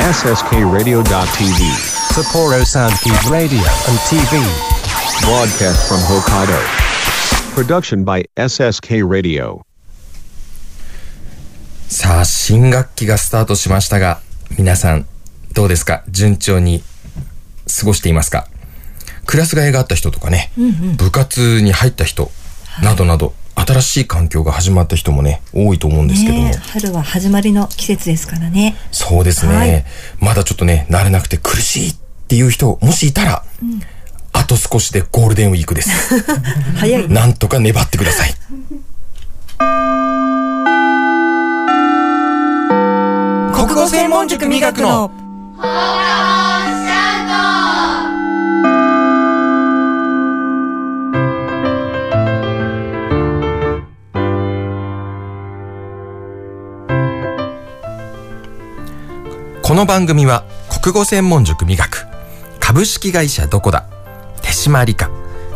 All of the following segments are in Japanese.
SSKRadio.tv. Sapporo Soundkeep Radio and TV. Broadcast from Hokkaido. Production by SSK Radio. さあ、新学期がスタートしましたが、皆さん、どうですか順調に過ごしていますかクラス替えがあった人とかね、部活に入った人、などなど、新しい環境が始まった人もね、多いと思うんですけども。春は始まりの季節ですからね。そうですね、はいまだちょっとね、慣れなくて苦しいっていう人、もしいたら、あと少しでゴールデンウィークです。早い。なんとか粘ってください。国語専門塾磨くのこの番組は国語専門塾磨く株式会社どこだ手島理科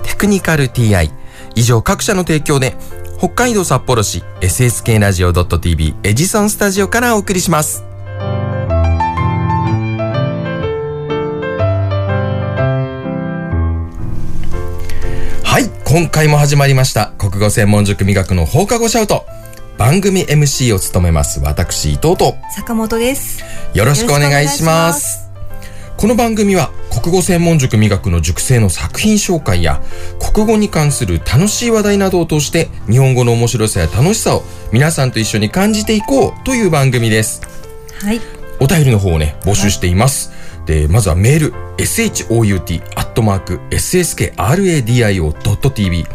テクニカル TI 以上各社の提供で北海道札幌市 SSK ラジオ .tv エジソンスタジオからお送りします。はい今回も始まりました国語専門塾磨くの放課後シャウト。番組 MC を務めます私伊藤と坂本です。よろしくお願いします。この番組は国語専門塾磨くの塾生の作品紹介や国語に関する楽しい話題などを通して日本語の面白さや楽しさを皆さんと一緒に感じていこうという番組です。はい。お便りの方をね、募集しています。で、まずはメール、shout.sskradio.tv、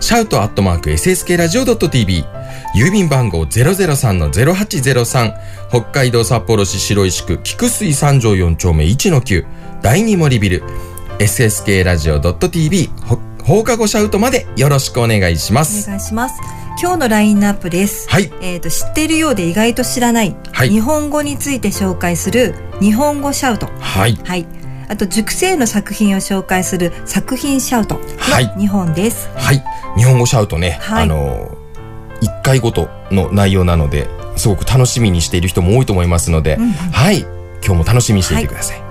シャウトアットマーク sskradio.tv、郵便番号003-0803、北海道札幌市白石区菊水三条4丁目1-9、第二森ビル、sskradio.tv、ほ放課後シャウトまでよろしくお願いしまおす。願いします。今日のラインナップです。はい。えっ、と、知っているようで意外と知らない、はい日本語について紹介する日本語シャウト。はい。はい。あと、塾生の作品を紹介する作品シャウトのはい2本です。はい。日本語シャウトね、はいあのー、1回ごとの内容なので、すごく楽しみにしている人も多いと思いますので、はい。今日も楽しみにしていてください。国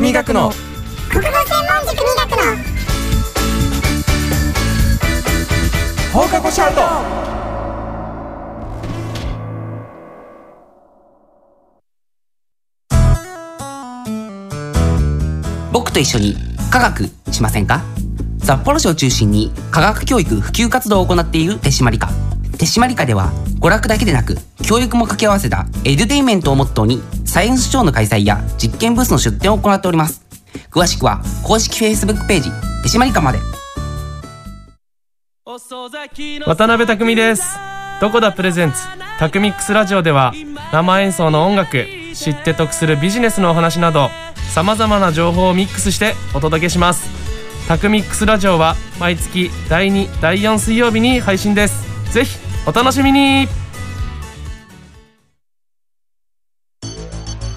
塾磨くの国語専門塾磨くの。放課後シャウト。僕と一緒に科学しませんか？札幌市を中心に科学教育普及活動を行っている手締まり課。手締まり課では娯楽だけでなく教育も掛け合わせたエデュテインメントをモットーにサイエンスショーの開催や実験ブースの出展を行っております。詳しくは公式 Facebook ページ手締まり課まで。渡辺匠です。どこだプレゼンツ。タクミックスラジオでは生演奏の音楽知って得するビジネスのお話などさまざまな情報をミックスしてお届けします。タクミックスラジオは毎月第2第4水曜日に配信です。ぜひお楽しみに。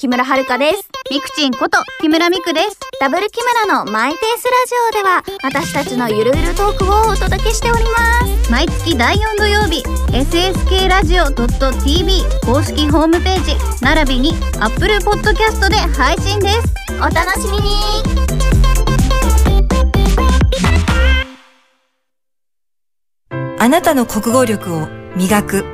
木村遥です。ミクチンこと木村ミクです。ダブル木村のマイペースラジオでは私たちのゆるゆるトークをお届けしております。毎月第4土曜日、SSK ラジオ .tv 公式ホームページ、並びに Apple Podcast で配信です。お楽しみにあなたの国語力を磨く。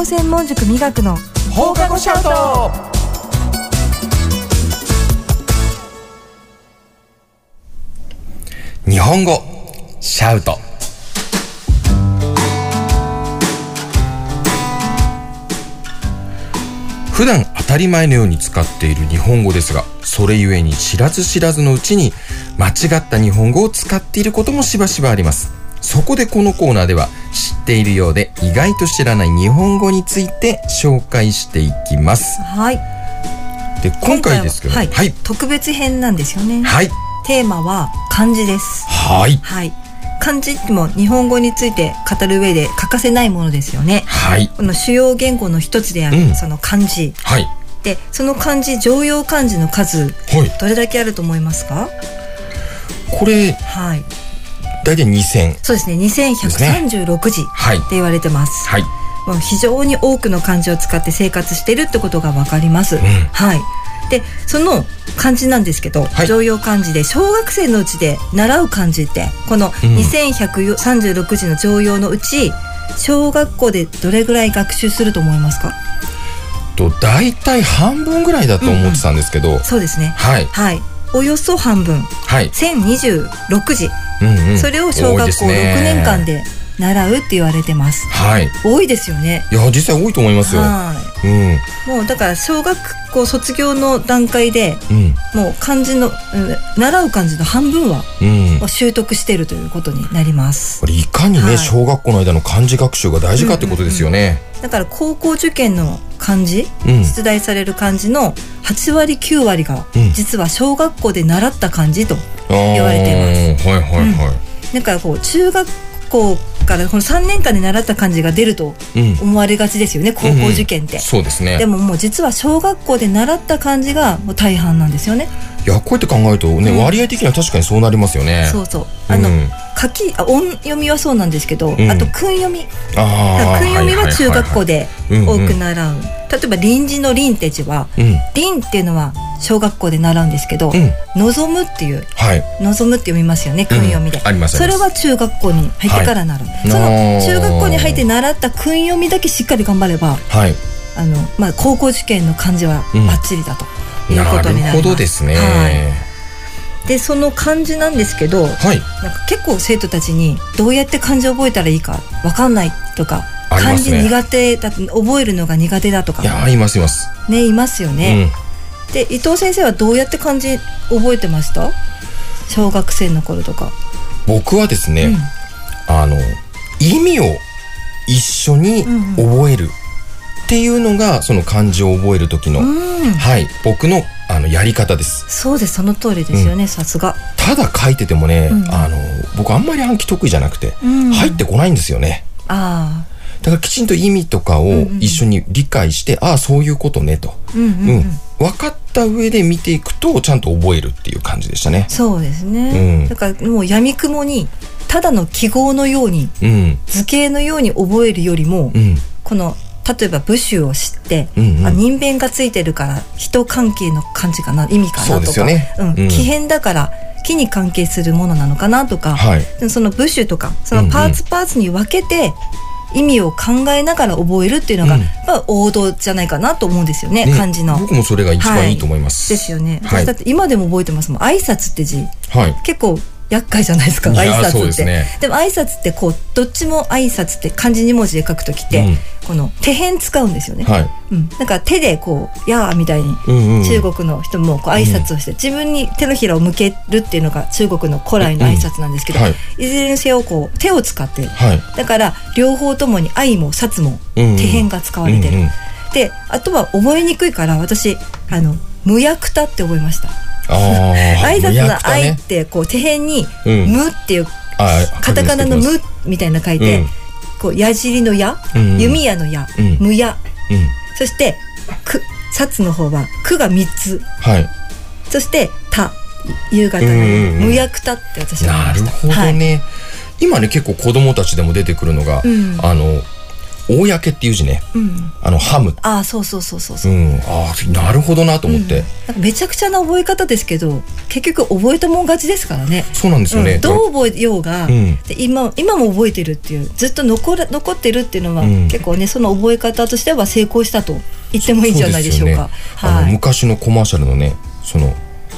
語専門塾磨くの。放課後シャウト。日本語シャウト。普段当たり前のように使っている日本語ですがそれゆえに知らず知らずのうちに間違った日本語を使っていることもしばしばあります。そこでこのコーナーでは知っているようで意外と知らない日本語について紹介していきます。はい。で今回ですけどはい、はい。特別編なんですよね。はい。テーマは漢字です。はい。はい。漢字っても日本語について語る上で欠かせないものですよね。はい。この主要言語の一つである、うん。その漢字。はい。でその漢字常用漢字の数はい。どれだけあると思いますか？これはい大体2000そうですね。2136字ってはい。言われてます、はい。もう非常に多くの漢字を使って生活しているってことがわかります、はい。でその漢字なんですけど、はい。常用漢字で小学生のうちで習う漢字ってこのうん。2136字の常用のうち小学校でどれぐらい学習すると思いますか？と大体半分ぐらいだと思ってたんですけど、そうですね。はい。はい。およそ半分。はい、1026字、うんうん、それを小学校6多いですね。年間で習うって言われてます。はい。多いですよね。いや実際多いと思いますよ。はうん。いもうだから小学校卒業の段階でうん。もう漢字の、うん習う漢字の半分はうん。習得しているということになります。これいかにね、はい。小学校の間の漢字学習が大事かってことですよね、だから高校受験の漢字、うん。出題される漢字の8割9割がうん。実は小学校で習った漢字と言言われています。はいはいはい、だからこう中学校からこの3年間で習った漢字が出るとうん。思われがちですよね高校受験って、そうですね。でももう実は小学校で習った漢字がもう大半なんですよね。いやこうやって考えるとね、うん。割合的には確かにそうなりますよね。そうそう。あの、うん書きあ音読みはそうなんですけど、ん。あと訓読み。訓読みは中学校で多く習う、例えば臨時の臨って字はうん。臨っていうのは小学校で習うんですけど、うん。望むっていうはい。望むって読みますよね訓読みで、うんあります。あそれは中学校に入ってから習う、い。その中学校に入って習った訓読みだけしっかり頑張ればはい。あの、まあ、高校受験の漢字はうん。バッチリだというなことになります、るほどですね。はいでその漢字なんですけどはい。なんか結構生徒たちにどうやって漢字を覚えたらいいかわかんないとか、漢字苦手だ覚えるのが苦手だとか。いやーいますいます、ねいますよね、で伊藤先生はどうやって漢字覚えてました？小学生の頃とか、うん、僕はですね、うん。あの意味を一緒に覚えるっていうのがその漢字を覚える時の、うん。はい僕のあのやり方です。そうです。その通りですよね、さすが、ただ書いててもね、うん。あの僕あんまり暗記得意じゃなくて、うん。入ってこないんですよね。あだからきちんと意味とかをんうん一緒に理解して、ああそういうことねと、あうんうんうん、うん。分かった上で見ていくとちゃんと覚えるっていう感じでしたね。そうですね、うん。だからもう闇雲にただの記号のようにうん。図形のように覚えるよりも、うん。この例えば部首を知って、うんうん。あ人弁がついてるから人関係の漢字かな意味かなとか。ね。うん。うん。木変だから木に関係するものなのかなとか、はい。でその部首とかそのパーツパーツに分けて意味を考えながら覚えるっていうのが、うん。やっぱ王道じゃないかなと思うんですよねね。漢字の。僕もそれが一番いいと思います、ですよね、はい。私だって今でも覚えてますもん。挨拶って字。はい。結構厄介じゃないですか挨拶って。ですね。も挨拶ってこうどっちも挨拶って漢字2文字で書くときって、うん。この手辺使うんですよね、はい。うん、だから手でこう「やー」みたいにうんうんうん。中国の人もこう挨拶をして、自分に手のひらを向けるっていうのが中国の古来の挨拶なんですけど、うんはい。いずれにせよこう手を使ってはい。だから両方ともに「愛」も「殺」もうんうん。手辺が使われてる、うんうんであとは覚えにくいから私あの「無役た」って覚えました。ああ 挨拶の「愛」ね。ってこう手辺に「うん。無」っていうあカタカナの「書き無」みたいな書いて、うん。こう矢尻の「矢」うんうん。弓矢の「矢」うん。無矢。うん。そして「く」札の方は「く」が3つ。はい。そして「た」夕方のうんうんうん。無役たって私はなるました。ほどね、今ね結構子供たちでも出てくるのが、うん。あの公っていう字ね。うん。あのハム。ああそうそうそうそうそう、うん。ああなるほどなと思って、なん。かめちゃくちゃな覚え方ですけど結局覚えたもん勝ちですからね。そうなんですよね、うん。どう覚えようが、今今も覚えてるっていうずっと残る残ってるっていうのは、うん。結構ねその覚え方としては成功したと言ってもいいんじゃないでしょうか。ね。あのはい。昔のコマーシャルのねその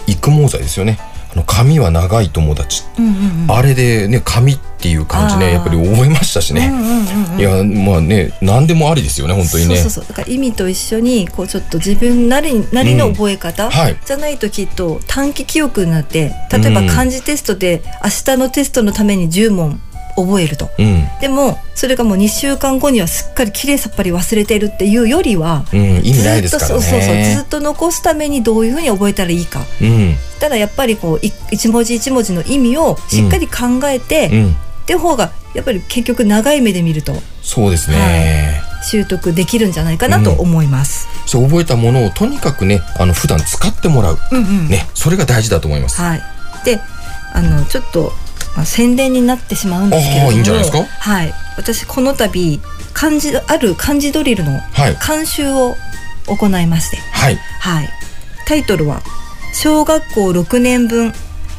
育毛剤ですよねあの髪は長い友達、うんうんうん。あれでね髪っていう感じねやっぱり覚えましたしね、うんうんうんうん。いやまあね何でもありですよね本当にね。そうそうそう。だから意味と一緒にこうちょっと自分なりなりの覚え方、はい。じゃないときっと短期記憶になって例えばうん。漢字テストで明日のテストのために10問覚えると。うん。でもそれがもう2週間後にはすっかりきれいさっぱり忘れてるっていうよりは、うん、意味ないですからね。ずっとそうそうずっと残すためにどういうふうに覚えたらいいか。うん。ただやっぱりこうい一文字一文字の意味をしっかり考えて、うん。って方がやっぱり結局長い目で見るとそうですね、習得できるんじゃないかなと思います。そう覚えたものをとにかくねあの普段使ってもらう、うんうん。ねそれが大事だと思います、はい、であのちょっと、まあ、宣伝になってしまうんですけれども。いいんじゃないですか？はい、私この度漢字ある漢字ドリルのはい。監修を行いまして、はい。はい、タイトルは「小学校6年分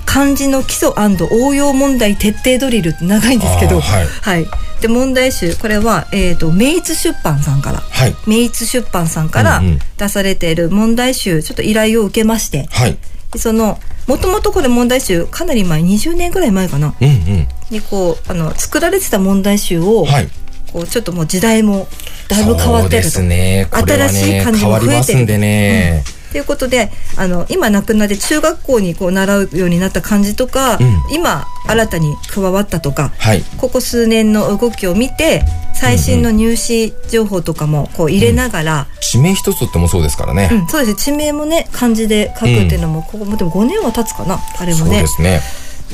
漢字の基礎応用問題徹底ドリル」って長いんですけど、はい。はい、で問題集これは、えー、と明津出版さんから。はい。明津出版さんから出されている問題集ちょっと依頼を受けまして。はい。でそのもともとこれ問題集かなり前20年ぐらい前かな。うんうん。にこうあの作られてた問題集を、はい。こうちょっともう時代もだいぶ変わってると。ね。これは新しいね漢字変わりも増えてる。んでね、ということであの今亡くなって中学校にこう習うようになった漢字とか、うん。今新たに加わったとかはい。ここ数年の動きを見て最新の入試情報とかもこう入れながら、地名一つとってもそうですからね、うんそうです。ね地名もね漢字で書くっていうのも、ここもでも5年は経つかなあれもそうねですね。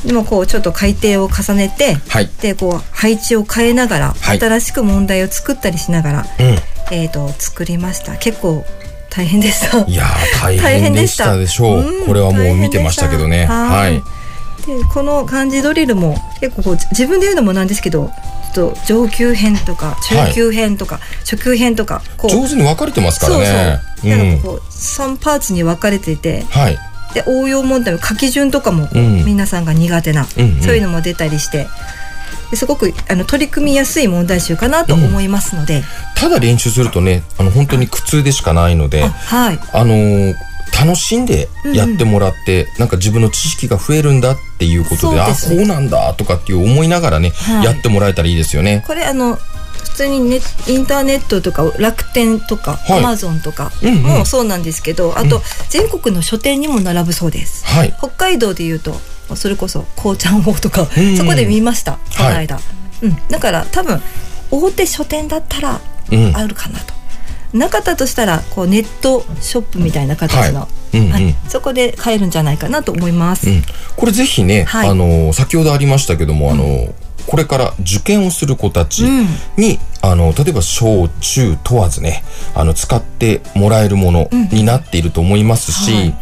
でもこうちょっと改訂を重ねて、はい。でこう配置を変えながら、はい。新しく問題を作ったりしながら、うん。えー、と作りました。結構大変でしたいやー大大変でしたたでしょう、うんこれはもう見てましたけどね。ははい。いでこの漢字ドリルも結構こう自分で言うのもなんですけどちょっと上級編とか中級編とか、初級編とかこう上手に分かれてますからね。そうそう、うん。なんかこう3パーツに分かれていてはい。で応用問題の書き順とかもこう、うん。皆さんが苦手な、うんうん。そういうのも出たりしてですごくあの取り組みやすい問題集かなと思いますので、ただ練習するとねあの本当に苦痛でしかないのであはい。あのー楽しんでやってもらって、なんか自分の知識が増えるんだっていうことであそうです。こうなんだとかっていう思いながらね、はい。やってもらえたらいいですよね。これあの普通にねインターネットとか楽天とかはい。アマゾンとかうんうん。もそうなんですけど、あと全国の書店にも並ぶそうです。はい。北海道でいうとそれこそこうちゃん王とか、うん。そこで見ましたこのはい間、うん、だから多分大手書店だったらうん。あるかなと、なかったとしたらこうネットショップみたいな形の、はい。うんうん。はい。そこで買えるんじゃないかなと思います。うん、これぜひね、はい。あの先ほどありましたけども、あのこれから受験をする子たちうん。に、あの例えば小中問わずねあの使ってもらえるものになっていると思いますし、はい。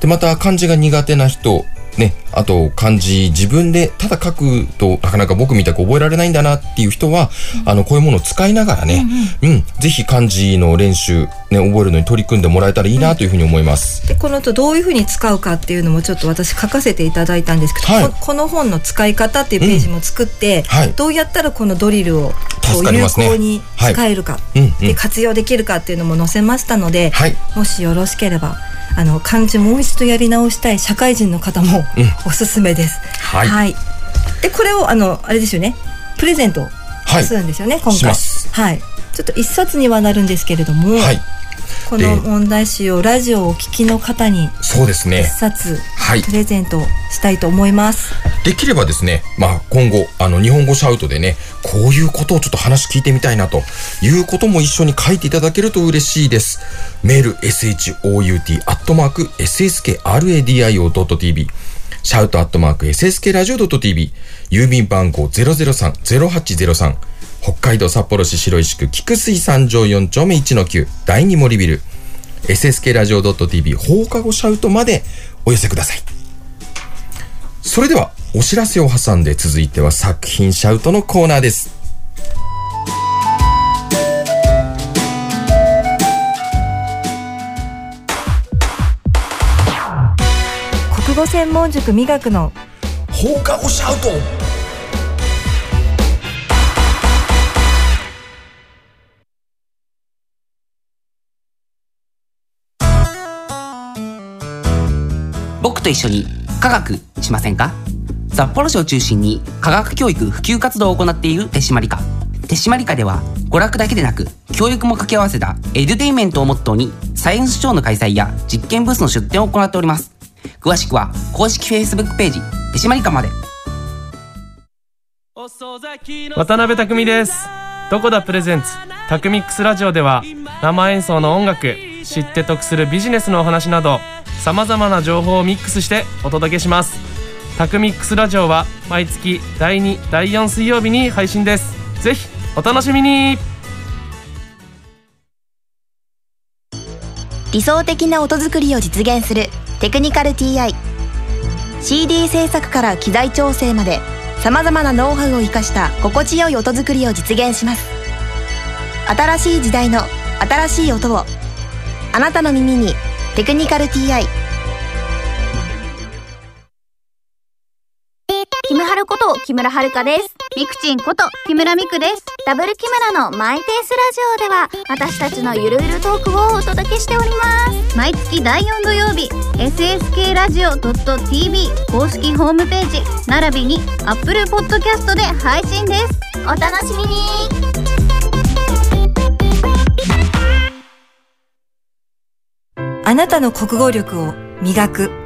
でまた漢字が苦手な人ね、あと漢字自分でただ書くとなかなか僕みたく覚えられないんだなっていう人は、あのこういうものを使いながらね、うんぜひ漢字の練習、ね、覚えるのに取り組んでもらえたらいいなというふうに思います。でこの後どういうふうに使うかっていうのもちょっと私書かせていただいたんですけど、はい。ここの本の使い方っていうページも作って、はい。どうやったらこのドリルをこ助う有効に使えるか、うんうん。で活用できるかっていうのも載せましたので、はい。もしよろしければあの漢字もう一度やり直したい社会人の方もうんおすすめです。はい。でこれをあのあれですよね。プレゼントはい。するんですよね、今し回ます。はい。ちょっと一冊にはなるんですけれども、はい。この問題集をラジオをお聞きの方に一そうですね。冊はい。プレゼントしたいと思います。できればですね、まあ今後、あの日本語シャウトでね、こういうことをちょっと話聞いてみたいなということも一緒に書いていただけると嬉しいです。メール、shout、アットマーク、sskradio.tv、シャウトアットマーク、SSK ラジオ .tv、郵便番号003-0803、北海道札幌市白石区菊水三条4丁目1-9第2森ビル SSK ラジオ .tv 放課後シャウトまでお寄せください。それではお知らせを挟んで続いては作品シャウトのコーナーです。専門塾美学の。放課後シャウト。僕と一緒に科学しませんか？札幌市を中心に科学教育普及活動を行っている手締まり課。手締まり課では娯楽だけでなく教育も掛け合わせたエデュテインメントをモットーにサイエンスショーの開催や実験ブースの出展を行っております詳しくは公式 Facebook ページ手締まり課まで。渡辺匠です。どこだプレゼンツ。タクミックスラジオでは生演奏の音楽知って得するビジネスのお話などさまざまな情報をミックスしてお届けします。タクミックスラジオは毎月第2第4水曜日に配信です。ぜひお楽しみに。理想的な音作りを実現するテクニカル TI CD 制作から機材調整までさまざまなノウハウを生かした心地よい音作りを実現します。新しい時代の新しい音をあなたの耳に「テクニカル TI」木村遥です。ミクチンこと木村ミクです。ダブル木村のマイペースラジオでは私たちのゆるゆるトークをお届けしております。毎月第4土曜日、SSK ラジオ .tv 公式ホームページ、並びに Apple Podcast で配信です。お楽しみにあなたの国語力を磨く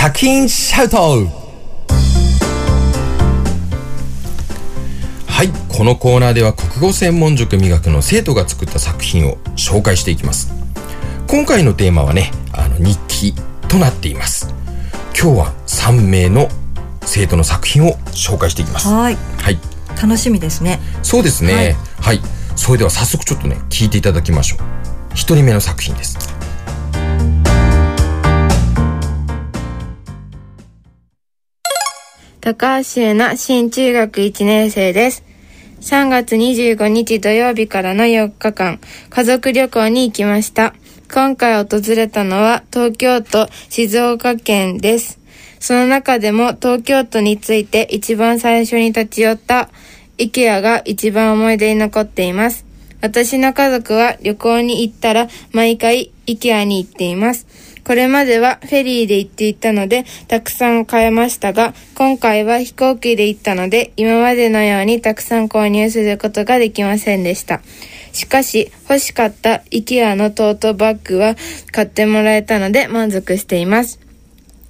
作品シャウトはい、このコーナーでは国語専門塾美学の生徒が作った作品を紹介していきます。今回のテーマはね、あの日記となっています。今日は3名の生徒の作品を紹介していきます。はいはい、楽しみですねそうですね。はい、それでは早速ちょっとね、聞いていただきましょう。一人目の作品です。高橋優奈新中学1年生です。3月25日土曜日からの4日間、家族旅行に行きました。今回訪れたのは東京都静岡県です。その中でも東京都について一番最初に立ち寄った IKEA が一番思い出に残っています。私の家族は旅行に行ったら毎回 IKEA に行っています。これまではフェリーで行っていたのでたくさん買えましたが、今回は飛行機で行ったので今までのようにたくさん購入することができませんでした。しかし欲しかった IKEA のトートバッグは買ってもらえたので満足しています。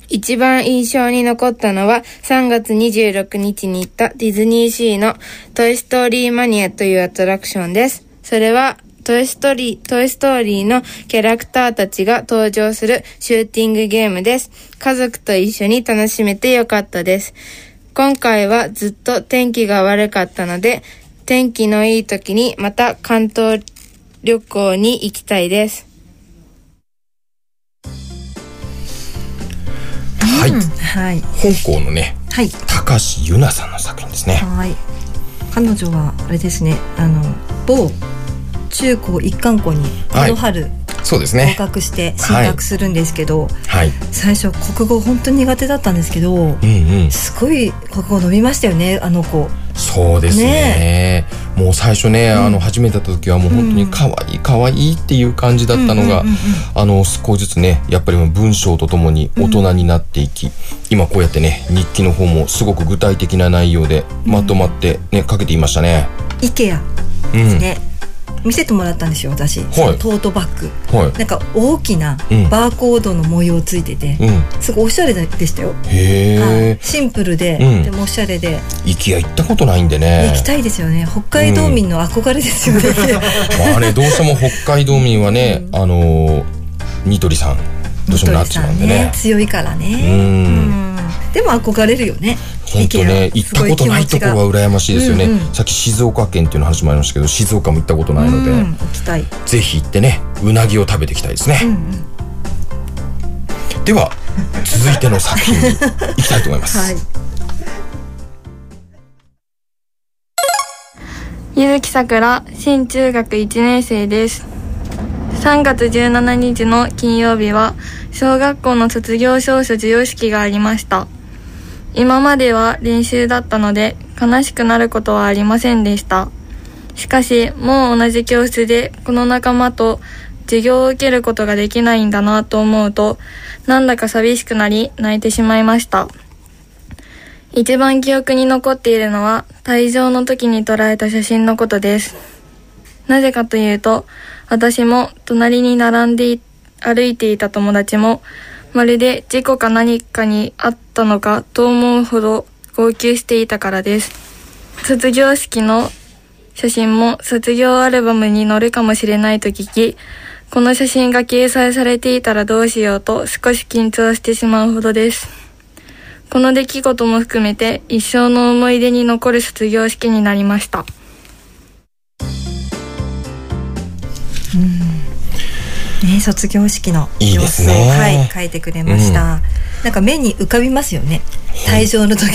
一番印象に残ったのは3月26日に行ったディズニーシーのトイストーリーマニアというアトラクションです。それはトイストーリー、トイストーリーのキャラクターたちが登場するシューティングゲームです。家族と一緒に楽しめてよかったです。今回はずっと天気が悪かったので、天気のいい時にまた関東旅行に行きたいです。はい、はい香港のね、はい高橋優奈さんの作品ですね。はい彼女はあれですねあの某中高一貫校にこはいの春合そうですね。格して進学するんですけど、はい。最初国語本当に苦手だったんですけど、うんうん。すごい国語伸びましたよねあの子。そうですね。もう最初ね、あの始めた時はもう本当に可愛い可愛いっていう感じだったのが、うんうんうんうん。あの少しずつねやっぱり文章とともに大人になっていき、今こうやってね日記の方もすごく具体的な内容でまとまってね、書けていましたね。IKEA うん。ね、見せてもらったんですよ私、そのトートバッグ、はい。なんか大きなうん。バーコードの模様ついてて、うん。すごいおしゃれでしたよ、へはい。えシンプルで、うん。でもおしゃれで、IKEA 行ったことないんでね。行きたいですよね。北海道民の憧れですよね、まあねどうしても北海道民はね、あのーニトリさんどうしてもなってしまうんでね強いからね、うん。うんでも憧れるよね。本当ね行ったことないところは羨ましいですよね、うんうん。さっき静岡県っていうの話もありましたけど静岡も行ったことないので、うん行きたい。ぜひ行ってねうなぎを食べていきたいですね、では続いての作品に行きたいと思います、はい。ゆずきさくら新中学1年生です。3月17日の金曜日は小学校の卒業証書授与式がありました今までは練習だったので悲しくなることはありませんでしたしかしもう同じ教室でこの仲間と授業を受けることができないんだなと思うとなんだか寂しくなり泣いてしまいました一番記憶に残っているのは退場の時に撮られた写真のことです。なぜかというと、私も隣に並んで歩いていた友達も、まるで事故か何かにあったのかと思うほど号泣していたからです。卒業式の写真も卒業アルバムに載るかもしれないと聞き、この写真が掲載されていたらどうしようと少し緊張してしまうほどです。この出来事も含めて一生の思い出に残る卒業式になりました。ね、卒業式のいい様子を、ですねはい、書いてくれました、なんか目に浮かびますよね。退場の時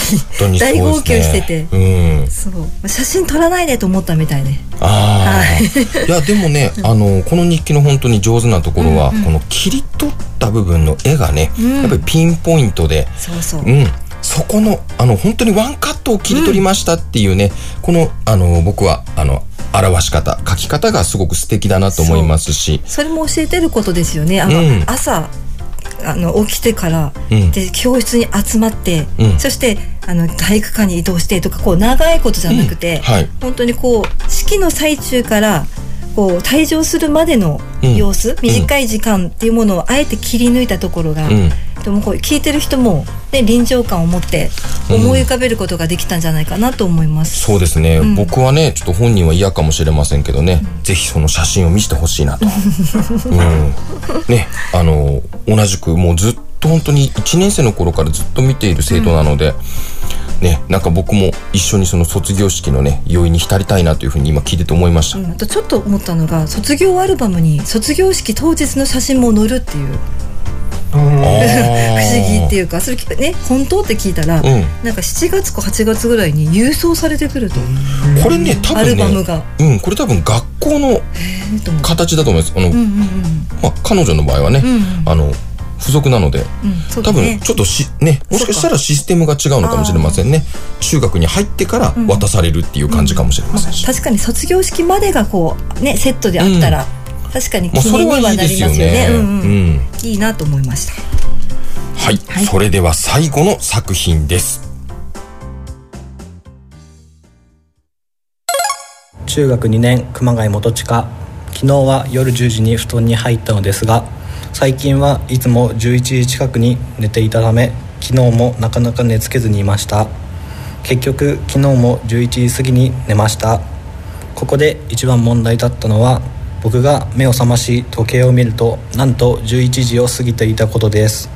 ね。大号泣してて。うん。そう。写真撮らないでと思ったみたいねああ、い、やでもね、あのこの日記の本当に上手なところは、この切り取った部分の絵がね、うん。やっぱりピンポイントで、そうそう、うん、そこのあの本当にワンカットを切り取りましたっていうね、このあの僕はあの表し方書き方がすごく素敵だなと思いますし、それも教えてることですよね。あの、うん。朝あの起きてから、うん。で教室に集まって、うん。そしてあの体育館に移動してとかこう長いことじゃなくて、はい。本当にこう式の最中からこう退場するまでのうん。様子、短い時間っていうものをあえて切り抜いたところが、うんでもこう聞いてる人も、ね、臨場感を持って思い浮かべることができたんじゃないかなと思います。そうですね、うん。僕はねちょっと本人は嫌かもしれませんけどね、ぜひその写真を見せてほしいなと、うん、ねあの同じくもうずっと本当に1年生の頃からずっと見ている生徒なので、ねなんか僕も一緒にその卒業式のね余韻に浸りたいなというふうに今聞いてて思いました、うん。あとちょっと思ったのが卒業アルバムに卒業式当日の写真も載るっていう不思議っていうかそれね本当って聞いたら、うん。なんか7月か8月ぐらいに郵送されてくると、これね多アル分ねバムが、うんこれ多分学校の形だと思います。あの、うんうんうん。まあ、彼女の場合はね、うんあの付属なので、うん多分ちょっとしねもしかしたらシステムが違うのかもしれませんね。中学に入ってから渡されるっていう感じかもしれませんし、確かに卒業式までがこうねセットであったら、確かに記念にははいいですよなりますよね。ね。うん。ううん。んいいなと思いました。はい、それでは最後の作品です。中学2年熊谷元親。昨日は夜10時に布団に入ったのですが最近はいつも11時近くに寝ていたため昨日もなかなか寝つけずにいました。結局昨日も11時過ぎに寝ました。ここで一番問題だったのは僕が目を覚まし時計を見るとなんと11時を過ぎていたことです。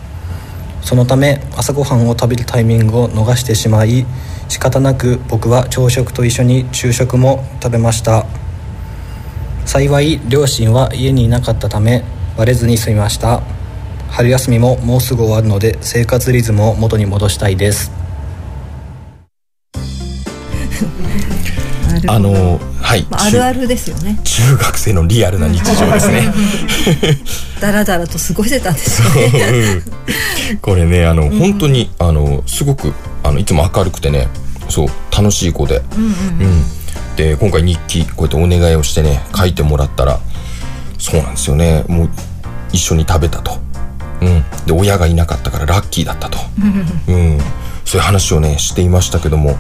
そのため朝ごはんを食べるタイミングを逃してしまい仕方なく僕は朝食と一緒に昼食も食べました。幸い両親は家にいなかったためバレずに済みました。春休みももうすぐ終わるので生活リズムを元に戻したいです。あのはい、まあ、あるあるですよね。中学生のリアルな日常ですね。だらだらと過ごしてたんですよねう。ん。これねあの、本当にあのすごくあのいつも明るくてねそう楽しい子で、うんうん。うん。で今回日記こうやってお願いをしてね書いてもらったらそうなんですよね。もう一緒に食べたと、うん、で親がいなかったからラッキーだったと、うん、そういう話をねしていましたけども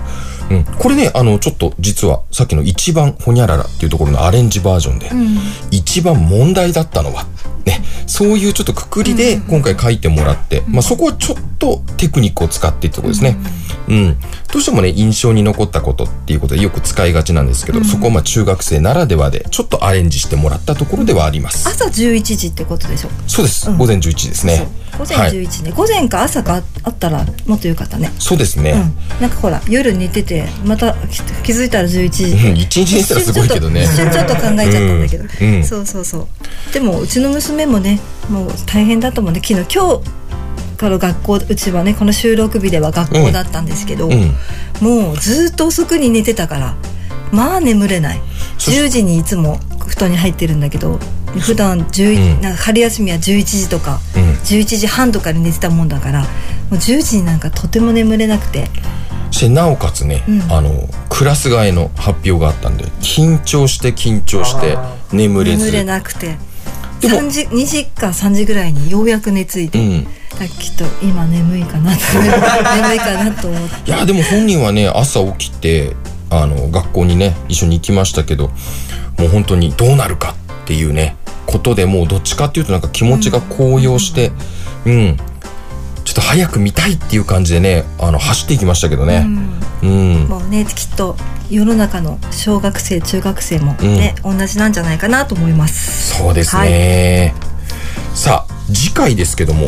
うん、これね、あの、ちょっと実はさっきの一番ほにゃららっていうところのアレンジバージョンで、うん一番問題だったのは、ね、そういうちょっとくくりで今回書いてもらって、まあそこはちょっとテクニックを使ってってところですね。うん。どうしてもね、印象に残ったことっていうことでよく使いがちなんですけど、そこをまあ中学生ならではでちょっとアレンジしてもらったところではあります。朝11時ってことでしょそうです。うん午前11時ですね。午前はい11時ね、午前か朝かあったらもっとよかったね。そうですね。うん、なんかほら夜寝ててまた気気づいたら11時。うん一日寝たらすごいけどね。一瞬ちょっと考えちゃったんだけど、うん。うん。そうそうそう。でもうちの娘もねもう大変だと思うんで昨日今日から学校うちはねこの収録日では学校だったんですけど、うん。もうずっと遅くに寝てたからまあ眠れない。10時にいつも布団に入ってるんだけど普段11、うん。なんか春休みは11時とか、うん。11時半とかに寝てたもんだからもう10時になんかとても眠れなくて。そしてなおかつね、うん。あのクラス替えの発表があったんで緊張して緊張して眠れず。眠れなくて。でも。3時2時か3時ぐらいにようやく寝ついて、うん。きっと今眠いかなと。眠いかなと思って。いやでも本人はね朝起きてあの学校にね一緒に行きましたけどもう本当にどうなるかっていうねことでもうどっちかっていうとなんか気持ちが高揚してうん、ちょっと早く見たいっていう感じでねあの走っていきましたけどね。うん、もうねきっと世の中の小学生中学生もね、同じなんじゃないかなと思います。そうですね、さあ次回ですけども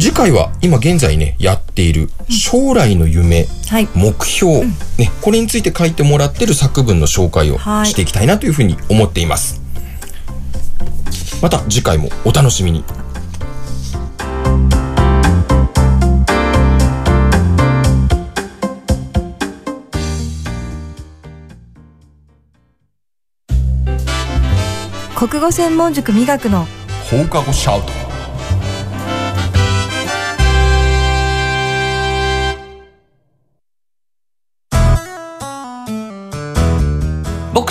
次回は今現在ねやっている将来の夢、はい。目標、ね、これについて書いてもらってる作文の紹介をはい。していきたいなというふうに思っています、また次回もお楽しみに。国語専門塾美学の。放課後シャウト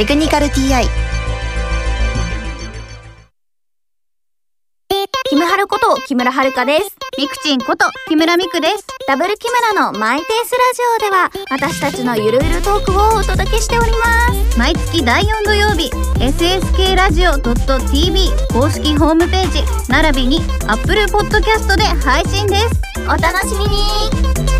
テクニカル TI キムハルこと木村遥です。ミクチンこと木村ミクです。ダブル木村のマイペースラジオでは私たちのゆるゆるトークをお届けしております。毎月第4土曜日、SSK ラジオ .tv 公式ホームページ並びに Apple Podcast で配信です。お楽しみに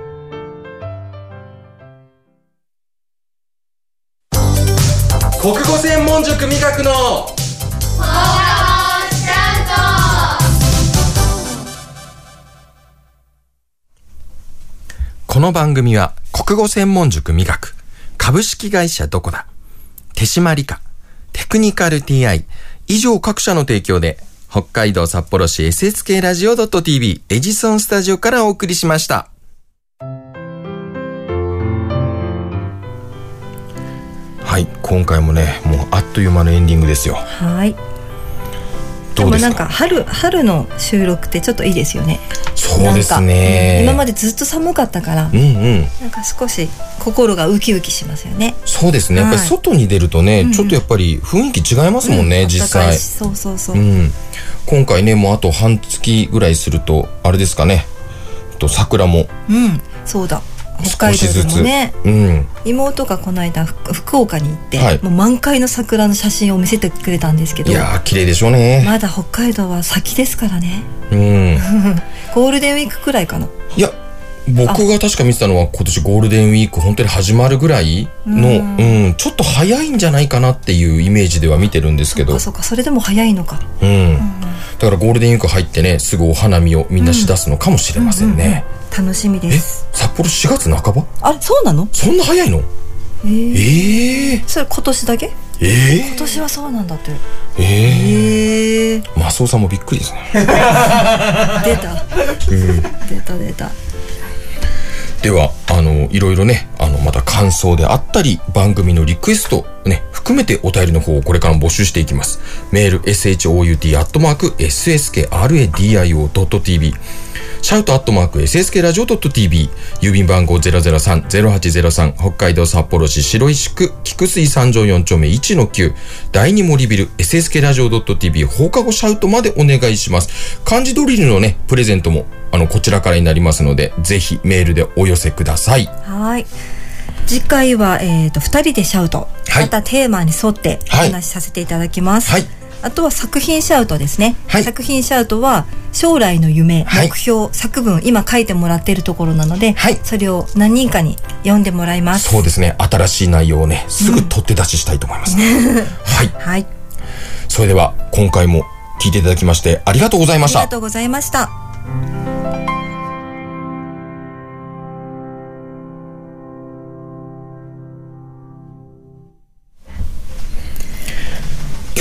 国語専門塾美学のこの番組は国語専門塾美学株式会社どこだ手締まり課テクニカル TI 以上各社の提供で北海道札幌市 SSK ラジオ .tv エジソンスタジオからお送りしました。はい、今回もね、もうあっという間のエンディングですよ。はい。どどうですか？もなんか春春の収録ってちょっといいですよね。そうですね。今までずっと寒かったから、うんうん。なんか少し心がウキウキしますよね。そうですね。やっぱりはい。外に出るとね、うんちょっとやっぱり雰囲気違いますもんね、うん実際。そうそうそう、うん、今回ねもうあと半月ぐらいするとあれですかね。と桜も。うん、そうだ北海道でもねうん。妹がこの間福福岡に行って、はい。もう満開の桜の写真を見せてくれたんですけどいやー綺麗でしょうね、まだ北海道は先ですからね。うん。ゴールデンウィークくらいかな。いや僕が確か見てたのは今年ゴールデンウィーク本当に始まるぐらいの、うん、ちょっと早いんじゃないかなっていうイメージでは見てるんですけど。あそうかそれでも早いのか。うん、だからゴールデンウィーク入ってねすぐお花見をみんなしだすのかもしれませんね、楽しみです。札幌4月半ば？あれそうなの？そんな早いの？えー、ええそれ今年だけ？ええ今年はそうなんだって。えええー、マスオさんもびっくりですね。出た。うん。出た出たでは、あの、いろいろね、あの、また感想であったり、番組のリクエスト、ね、含めてお便りの方をこれから募集していきます。メール、shout.sskradio.tv、シャウトアットマーク sskradio.tv、郵便番号003-0803、北海道札幌市白石区、菊水三条4丁目1-9、第二森ビル、sskradio.tv、放課後シャウトまでお願いします。漢字ドリルのね、プレゼントも、あの、こちらからになりますので、ぜひメールでお寄せください。はい。次回は、えー、と2人でシャウト、はい。またテーマに沿っておはい。話しさせていただきます、はいあとは作品シャウトですね、作品シャウトは将来の夢、はい目標作文今書いてもらっているところなので、はいそれを何人かに読んでもらいますそうですね。新しい内容をね、すぐ取って出ししたいと思います。はい。はいそれでは、今回も聞いていただきましてありがとうございましたありが。とうございました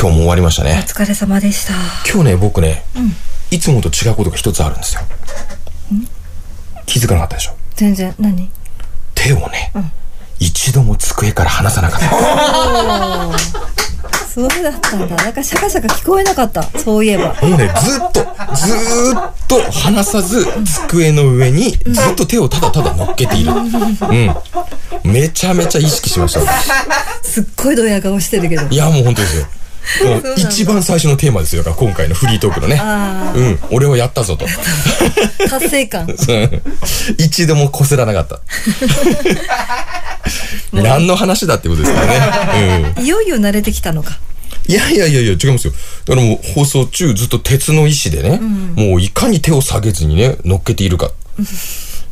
今日も終わりましたおね。疲れ様でした。今日ね、僕ね、うん。いつもと違うことが一つあるんですよ。気づかなかったでしょ？全然。何？手をね、一度も机から離さなかった。そうだったんだ。なんかシャカシャカ聞こえなかった。そういえば。もうね、ずっと、ずーっと離さず、机の上にずっと手をただただ乗っけている。うん。めちゃめちゃ意識しました。すっごいドヤ顔してるけど。いや、もう本当ですよ。一番最初のテーマですよ。今回のフリートークのね。あうん。俺はやったぞと。達成感うん一度もこすらなかった。何の話だってことですからね。うん。いよいよ慣れてきたのかいやいやいやいや、違いますよ。だからもう放送中ずっと鉄の意志でね、もういかに手を下げずにね、乗っけているか。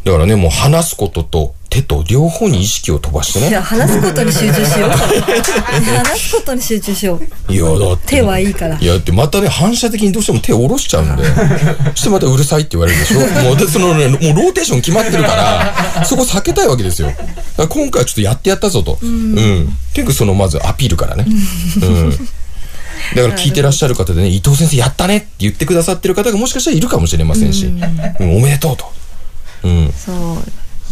だからね、もう話すことと手と両方に意識を飛ばしていやね。話すことに集中しよう 話すことに集中しよういや、だって。手はいいからいや、だってまたね、反射的にどうしても手を下ろしちゃうんで、そしてまたうるさいって言われるでしょもう、で、そのね、もうローテーション決まってるから、そこ避けたいわけですよ。だから今回はちょっとやってやったぞと。うん。っていうか、その、まずアピールからね。うん。だから聞いてらっしゃる方でね、伊藤先生やったねって言ってくださってる方がもしかしたらいるかもしれませんし、うん、おめでとうと。うん。そう。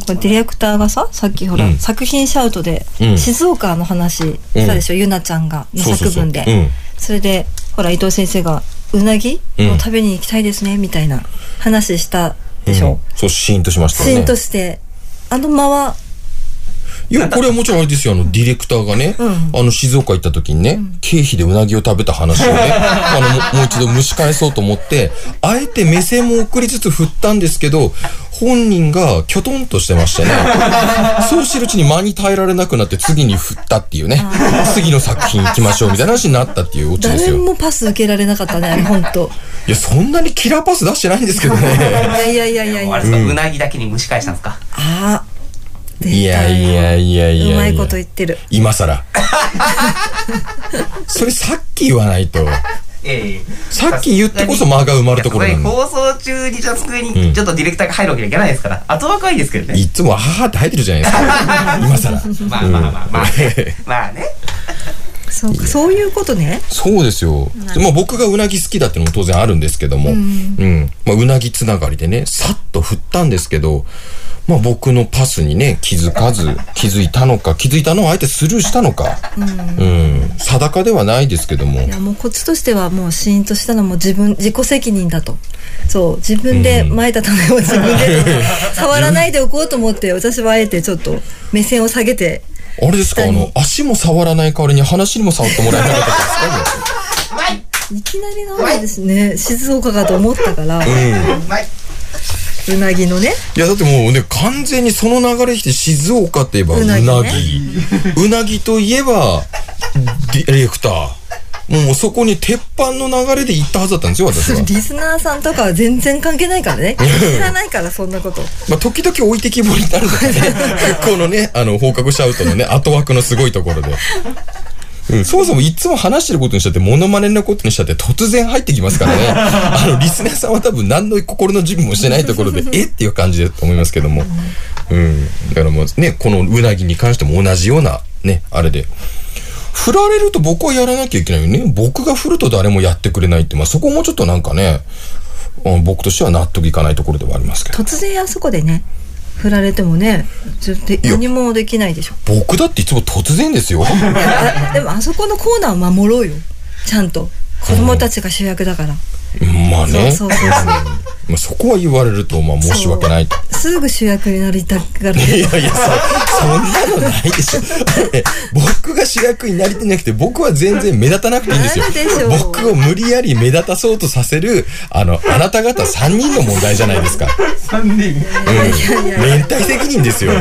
これディレクターがささっきほら、うん。作品シャウトで、うん。静岡の話したでしょ、ゆなちゃんがの作文で。うん。それでほら伊藤先生がうなぎうん。を食べに行きたいですねみたいな話したでしょ、うん。そう、シーンとしましたよね。シーンとしてあの間はいや、これはもちろんあれですよ、あの、ディレクターがね、あの、静岡行った時にね、経費でうなぎを食べた話をね、あの、ももう一度蒸し返そうと思って、あえて目線も送りつつ振ったんですけど、本人がきょとんとしてましてね、そうしてるうちに間に耐えられなくなって次に振ったっていうね、次の作品行きましょうみたいな話になったっていうオチですよ。誰もパス受けられなかったねあれ本当いや、そんなにキラーパス出してないんですけどいね。や いやいやいやいやあれうなぎだけに蒸し返したんですか？あいやいやいやいやいや。うまいこと言ってる今更。それさっき言わないと。ええさっき言ってこそ間が埋まるところなんだ。放送中にじゃあ机うんにちょっとディレクターが入るわけにはいかないですから、後若いですけどね。いつも母って入ってるじゃないですか。今更。まあまあまあまあね。まあね。そうかそういうことねそうですよ。まあ僕がうなぎ好きだっていうのも当然あるんですけども、ううんん。まあうなぎつながりでね、さっと振ったんですけど、まあ僕のパスにね、気づかず、気づいたのか、気づいたのをあえてスルーしたのか。うん。定かではないですけども。い。やもうこっちとしてはもうシーンとしたのも自分自己責任だと。そう。自分で巻いた種を 自分で触らないでおこうと思って私はあえてちょっと目線を下げて。あれですか？あの、足も触らない代わりに話にも触ってもらえなかったですか？いきなりなんですね静岡かと思ったから、うなぎのねいやだってもうね、完全にその流れできて静岡といえばうなぎ。うなうぎねなぎといえば、ディレクター。もうそこに鉄板の流れで行ったはずだったんですよ、私は。リスナーさんとかは全然関係ないからね知らないからそんなことまあ、時々置いてきぼりになるのがね、このね、あの、放課後シャウトのね、後枠のすごいところで。うん、そもそもいつも話してることにしたって、モノマネのことにしたって突然入ってきますからね。あの、リスナーさんは多分何の心の準備もしてないところで、えっていう感じだと思いますけども。うん。だからもうね、このうなぎに関しても同じような、ね、あれで。振られると僕はやらなきゃいけないよね。僕が振ると誰もやってくれないって、まあそこもちょっとなんかね、うん僕としては納得いかないところではありますけど。突然あそこでね振られてもね何もできないでしょ。僕だっていつも突然ですよ。あでもあそこのコーナーを守ろうよ。ちゃんと。子供たちが主役だから、まあね。そうそうそうまあそこは言われると、まあ申し訳ない。すぐ主役になりたがるいやいや、そ、そんなのないでしょ。え僕が主役になりてなくて、僕は全然目立たなくていいんですよ。僕を無理やり目立たそうとさせる、あの、あなた方3人の問題じゃないですか。3人うん。連帯責任ですよ。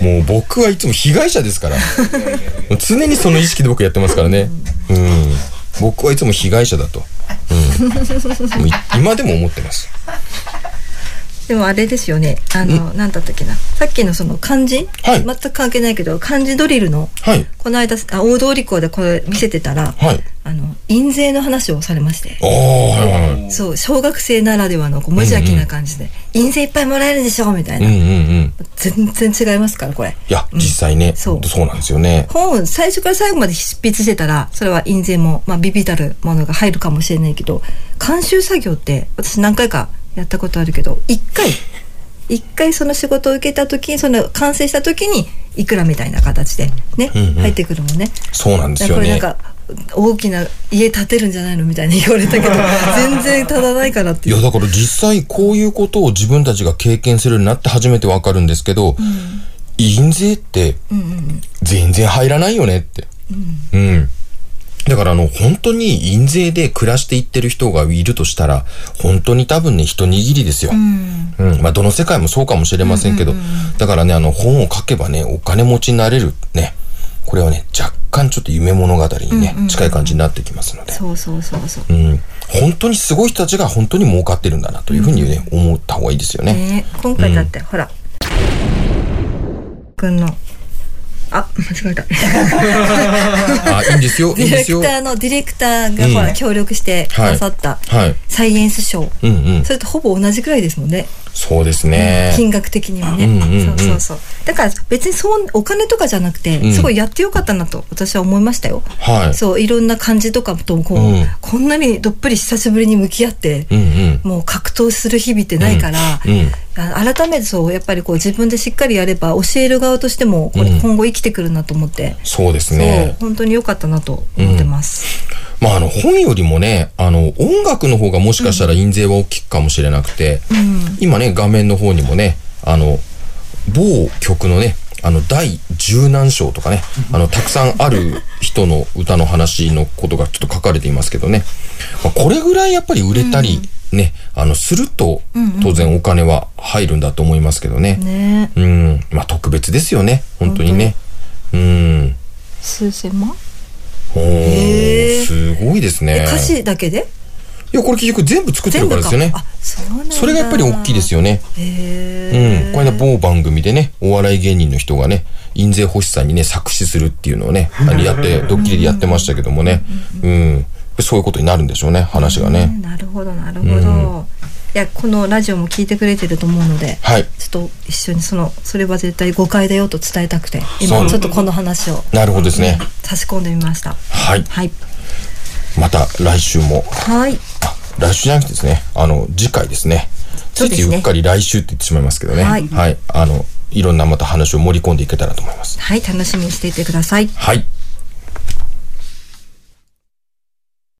もう僕はいつも被害者ですから。もう常にその意識で僕やってますからね。うん。僕はいつも被害者だと。うん。今でも思ってます。でもあれですよねあの何だったっけなさっきのその漢字、全く関係ないけど漢字ドリルのはい。この間あ大通校でこれ見せてたらはい。あの印税の話をされましてはいはいはい。そう小学生ならではのこう無邪気な感じで、印税いっぱいもらえるでしょみたいな、うんうんうん。全然違いますからこれいや、実際ね、そうそうなんですよね。本を最初から最後まで執筆してたらそれは印税も、まあ、ビビたるものが入るかもしれないけど監修作業って私何回かやったことあるけど一回一回その仕事を受けた時にその完成した時にいくらみたいな形でね、うんうん入ってくるもんね。そうなんですよね。これなんか大きな家建てるんじゃないのみたいに言われたけど 全然足らないからっていや、だから実際こういうことを自分たちが経験するようになって初めてわかるんですけど、印税ってうんうん全然入らないよねって。うん。だからあの、本当に印税で暮らしていってる人がいるとしたら、本当に多分ね、一握りですよ。うんうん。まあ、どの世界もそうかもしれませんけど、だからね、あの、本を書けばね、お金持ちになれる。ね。これはね、若干ちょっと夢物語にね、うんうんうん近い感じになってきますので。そうそうそうそううん。本当にすごい人たちが本当に儲かってるんだなというふうにね、思った方がいいですよね。ね今回だって、ほらくんのあ間違えた あ、いいんですよ。ディレクターのディレクターがうんほら、協力してくださったはい。サイエンス賞、うんうんそ。れとほぼ同じくらいですもんねそうですね。金額的にはね、うんうんうん。そうそうそう。だから別にそうお金とかじゃなくて、うん。すごいやってよかったなと私は思いましたよ、はい。そういろんな感じとかとこう、うん。こんなにどっぷり久しぶりに向き合って、うんうん。もう格闘する日々ってないから、改めてそうやっぱりこう自分でしっかりやれば教える側としてもこれうん今後生きてくるなと思って、そうですね。本当に良かったなと思ってます、まあ、あの、本よりもね、あの、音楽の方がもしかしたら印税は大きいかもしれなくて、うん今ね、画面の方にもね、あの、某曲のね、あの、第十何章とかね、あの、たくさんある人の歌の話のことがちょっと書かれていますけどね。まあ、これぐらいやっぱり売れたり、ね、あの、すると当然お金は入るんだと思いますけどね。ねうん。まあ、特別ですよね。本当にね。うん。数千万？すごいですね。え歌詞だけで？いや、これ結局全部作ってるからですよね。あそそれがやっぱり大きいですよね。へうん。これね、某番組でね、お笑い芸人の人がね、印税欲しさにね、作詞するっていうのをね、やって、ドッキリでやってましたけどもね。うん。そういうことになるんでしょうね、話がね。なるほどなるほど、うんいやこのラジオも聞いてくれてると思うのではい。ちょっと一緒にそのそれは絶対誤解だよと伝えたくて今ちょっとこの話をなるほどですね。差し込んでみましたはい。はいまた来週も、はいあ、来週じゃなくてですね、あの、次回ですね。ついついうっかり来週って言ってしまいますけどね。はいあの、いろんなまた話を盛り込んでいけたらと思います。はい楽しみにしていてくださいはい。